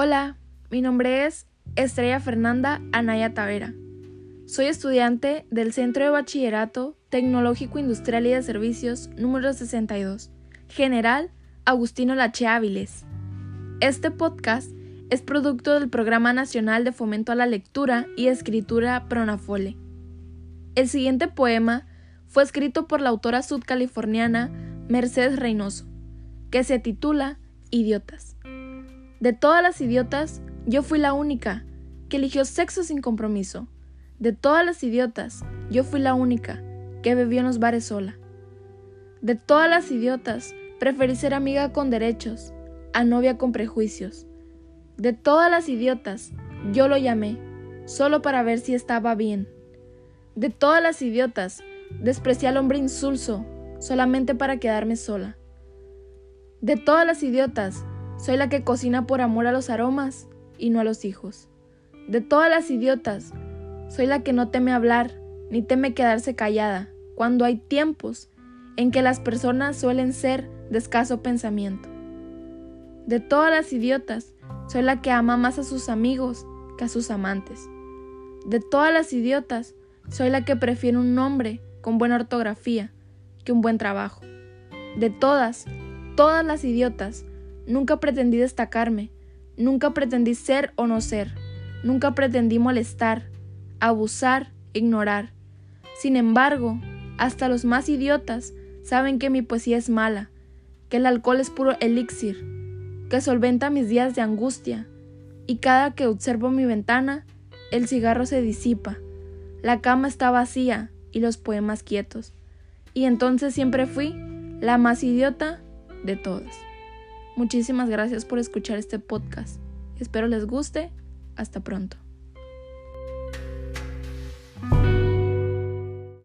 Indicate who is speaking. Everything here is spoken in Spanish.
Speaker 1: Hola, mi nombre es Estrella Fernanda Anaya Tavera. Soy estudiante del Centro de Bachillerato Tecnológico Industrial y de Servicios número 62, General Agustino Lache Áviles. Este podcast es producto del Programa Nacional de Fomento a la Lectura y Escritura Pronafole. El siguiente poema fue escrito por la autora sudcaliforniana Mercedes Reynoso, que se titula Idiotas. De todas las idiotas, yo fui la única que eligió sexo sin compromiso. De todas las idiotas, yo fui la única que bebió en los bares sola. De todas las idiotas, preferí ser amiga con derechos, a novia con prejuicios. De todas las idiotas, yo lo llamé, solo para ver si estaba bien. De todas las idiotas, desprecié al hombre insulso, solamente para quedarme sola. De todas las idiotas, soy la que cocina por amor a los aromas y no a los hijos. De todas las idiotas, soy la que no teme hablar ni teme quedarse callada cuando hay tiempos en que las personas suelen ser de escaso pensamiento. De todas las idiotas, soy la que ama más a sus amigos que a sus amantes. De todas las idiotas, soy la que prefiere un nombre con buena ortografía que un buen trabajo. De todas, todas las idiotas, Nunca pretendí destacarme, nunca pretendí ser o no ser, nunca pretendí molestar, abusar, ignorar. Sin embargo, hasta los más idiotas saben que mi poesía es mala, que el alcohol es puro elixir, que solventa mis días de angustia, y cada que observo mi ventana, el cigarro se disipa, la cama está vacía y los poemas quietos. Y entonces siempre fui la más idiota de todas. Muchísimas gracias por escuchar este podcast. Espero les guste. Hasta pronto.